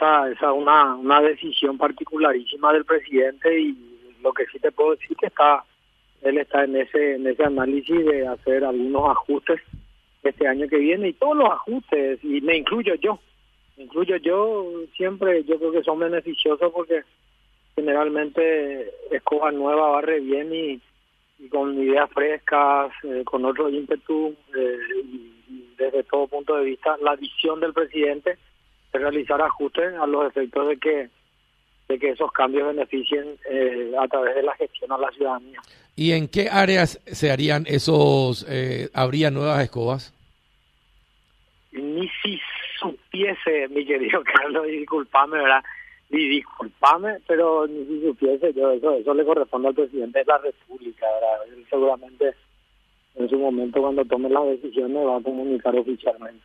esa, es una, una decisión particularísima del presidente y lo que sí te puedo decir que está él está en ese en ese análisis de hacer algunos ajustes este año que viene y todos los ajustes y me incluyo yo me incluyo yo siempre yo creo que son beneficiosos porque generalmente escoba nueva barre bien y, con ideas frescas eh, con otro ímpetu eh, y, desde todo punto de vista la visión del presidente de realizar ajustes a los efectos de que de que esos cambios beneficien eh, a través de la gestión a la ciudadanía. ¿Y en qué áreas se harían esos, eh, habría nuevas escobas? Ni si supiese, mi querido Carlos, y disculpame, ¿verdad? Y disculpame, pero ni si supiese yo, eso, eso le corresponde al presidente de la República, ¿verdad? Él seguramente en su momento cuando tome las decisiones va a comunicar oficialmente.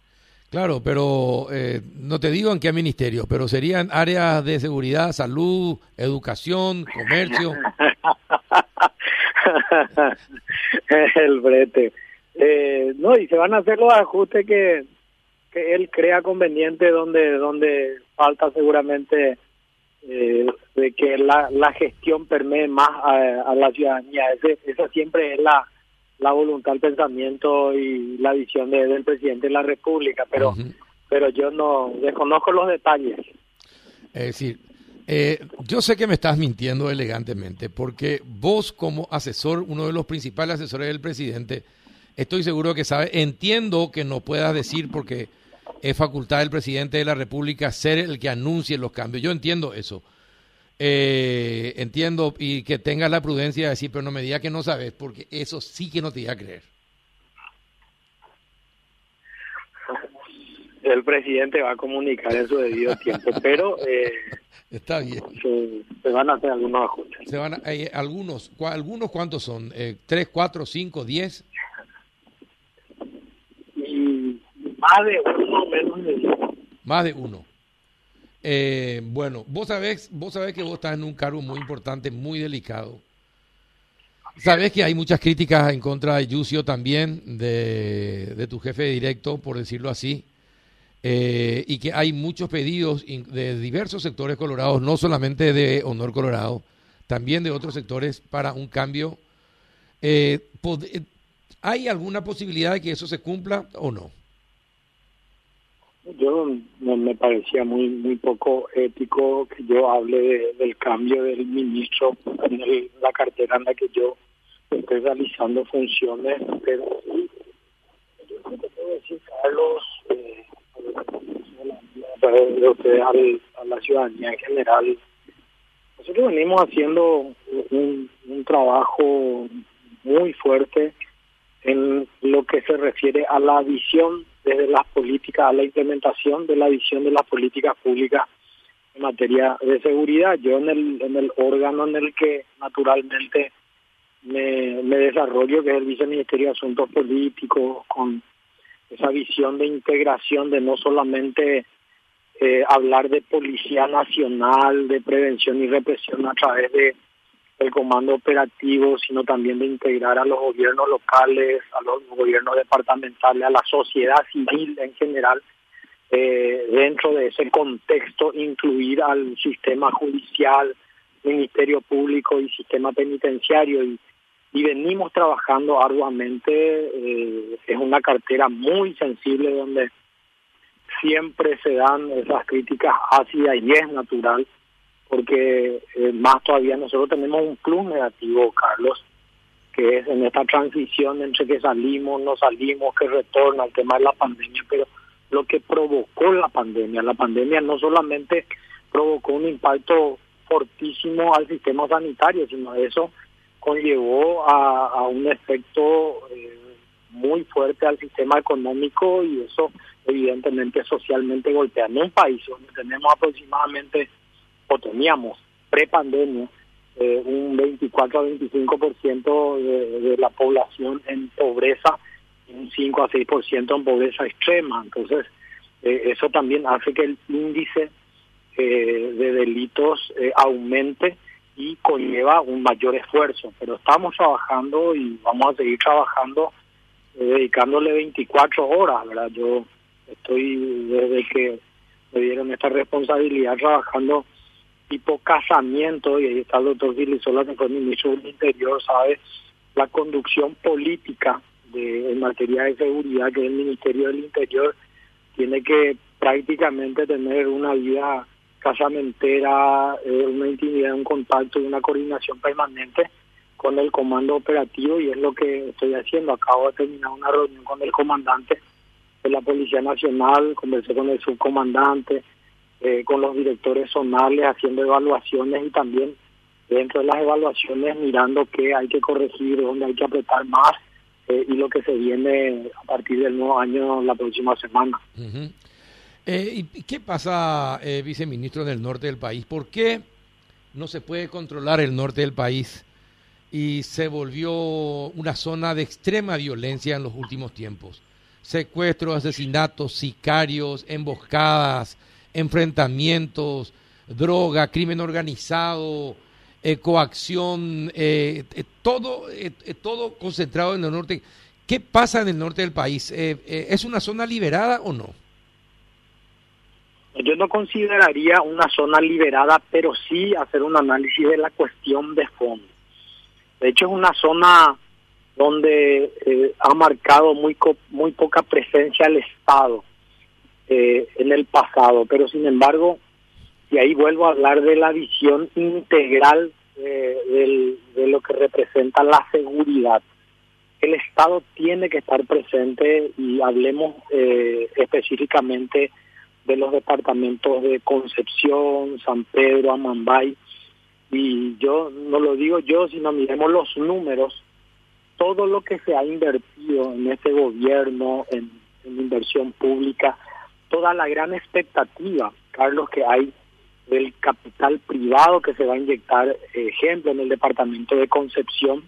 Claro, pero eh, no te digo en qué ministerio, pero serían áreas de seguridad, salud, educación, comercio. El brete. Eh, no, y se van a hacer los ajustes que, que él crea conveniente donde donde falta seguramente eh, de que la, la gestión permee más a, a la ciudadanía. Ese, esa siempre es la la voluntad, el pensamiento y la visión del presidente de la República, pero pero yo no desconozco los detalles. Es decir, eh, yo sé que me estás mintiendo elegantemente, porque vos como asesor, uno de los principales asesores del presidente, estoy seguro que sabe, entiendo que no puedas decir porque es facultad del presidente de la República ser el que anuncie los cambios. Yo entiendo eso eh, entiendo y que tengas la prudencia de decir, pero no me digas que no sabes, porque eso sí que no te iba a creer. El presidente va a comunicar en su debido tiempo, pero eh, está bien. Se, van a hacer algunos ajustes. Se van eh, algunos, algunos cuántos son, eh, tres, cuatro, cinco, diez. Y más de uno, menos de uno. Más de uno. Eh, bueno, vos sabés, vos sabés que vos estás en un cargo muy importante, muy delicado. Sabés que hay muchas críticas en contra de Yucio también, de, tu jefe directo, por decirlo así, eh, y que hay muchos pedidos de diversos sectores colorados, no solamente de Honor Colorado, también de otros sectores para un cambio. Eh, ¿Hay alguna posibilidad de que eso se cumpla o no? Yo me parecía muy muy poco ético que yo hable del cambio del ministro en la cartera en la que yo estoy realizando funciones, pero yo creo que puedo decir, Carlos, eh, de ustedes a la ciudadanía en general, nosotros venimos haciendo un, un trabajo muy fuerte en lo que se refiere a la visión desde las políticas a la implementación de la visión de las políticas públicas en materia de seguridad. Yo en el, en el órgano en el que naturalmente me, me desarrollo, que es el Viceministerio de Asuntos Políticos, con esa visión de integración de no solamente eh, hablar de policía nacional, de prevención y represión a través de el comando operativo, sino también de integrar a los gobiernos locales, a los gobiernos departamentales, a la sociedad civil en general, eh, dentro de ese contexto incluir al sistema judicial, Ministerio Público y sistema penitenciario. Y, venimos trabajando arduamente, eh, es una cartera muy sensible donde siempre se dan esas críticas ácidas y es natural porque eh, más todavía nosotros tenemos un plus negativo, Carlos, que es en esta transición entre que salimos, no salimos, que retorna el tema de la pandemia, pero lo que provocó la pandemia, la pandemia no solamente provocó un impacto fortísimo al sistema sanitario, sino eso conllevó a, un efecto eh, muy fuerte al sistema económico y eso evidentemente socialmente golpea. En un país donde tenemos aproximadamente o teníamos pre-pandemia eh, un 24 a 25% de, de la población en pobreza y un 5 a 6% en pobreza extrema. Entonces, eh, eso también hace que el índice eh, de delitos aumente y conlleva un mayor esfuerzo. Pero estamos trabajando y vamos a seguir trabajando dedicándole 24 horas, ¿verdad? Yo estoy desde que me dieron esta responsabilidad trabajando tipo casamiento, y ahí está el doctor Gilisola, que fue ministro del Interior, sabe la conducción política de, en materia de seguridad, que el Ministerio del Interior tiene que prácticamente tener una vida casamentera, eh, una intimidad, un contacto y una coordinación permanente con el comando operativo y es lo que estoy haciendo. Acabo de terminar una reunión con el comandante de la Policía Nacional, conversé con el subcomandante, eh, con los directores zonales haciendo evaluaciones y también dentro de las evaluaciones mirando qué hay que corregir, dónde hay que apretar más eh, y lo que se viene a partir del nuevo año la próxima semana. Eh, ¿Y qué pasa, viceministro del norte del país? ¿Por qué no se puede controlar el norte del país y se volvió una zona de extrema violencia en los últimos tiempos? Secuestros, asesinatos, sicarios, emboscadas, enfrentamientos, droga, crimen organizado, eh, coacción, eh, eh, todo, todo concentrado en el norte. ¿Qué pasa en el norte del país? ¿Es una zona liberada o no? Yo no consideraría una zona liberada, pero sí hacer un análisis de la cuestión de fondo. De hecho, es una zona donde ha marcado muy, muy poca presencia el Estado eh, en el pasado, pero sin embargo, y ahí vuelvo a hablar de la visión integral eh, de lo que representa la seguridad. El Estado tiene que estar presente y hablemos eh, específicamente de los departamentos de Concepción, San Pedro, Amambay, y yo no lo digo yo, sino miremos los números, todo lo que se ha invertido en este gobierno, en inversión pública, toda la gran expectativa, Carlos, que hay del capital privado que se va a inyectar, ejemplo, en el departamento de Concepción,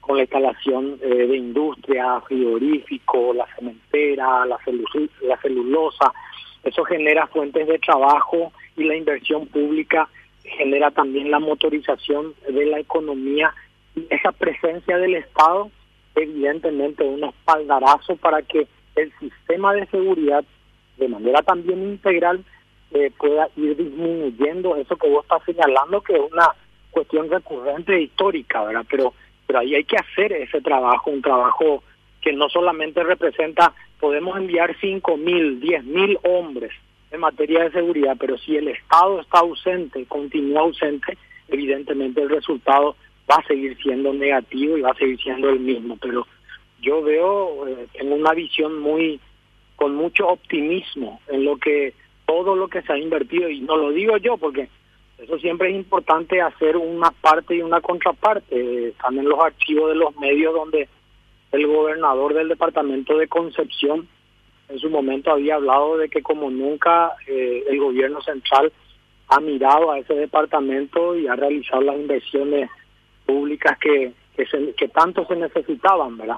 con la instalación eh, de industria, frigorífico, la cementera, la, la celulosa. Eso genera fuentes de trabajo y la inversión pública genera también la motorización de la economía y esa presencia del Estado evidentemente un espaldarazo para que el sistema de seguridad de manera también integral eh, pueda ir disminuyendo eso que vos estás señalando, que es una cuestión recurrente e histórica, ¿verdad? Pero, pero ahí hay que hacer ese trabajo, un trabajo que no solamente representa, podemos enviar cinco mil, diez mil hombres en materia de seguridad, pero si el Estado está ausente, continúa ausente, evidentemente el resultado va a seguir siendo negativo y va a seguir siendo el mismo. Pero yo veo, eh, tengo una visión muy con mucho optimismo en lo que todo lo que se ha invertido y no lo digo yo porque eso siempre es importante hacer una parte y una contraparte están en los archivos de los medios donde el gobernador del departamento de Concepción en su momento había hablado de que como nunca eh, el gobierno central ha mirado a ese departamento y ha realizado las inversiones públicas que que, que tanto se necesitaban, ¿verdad?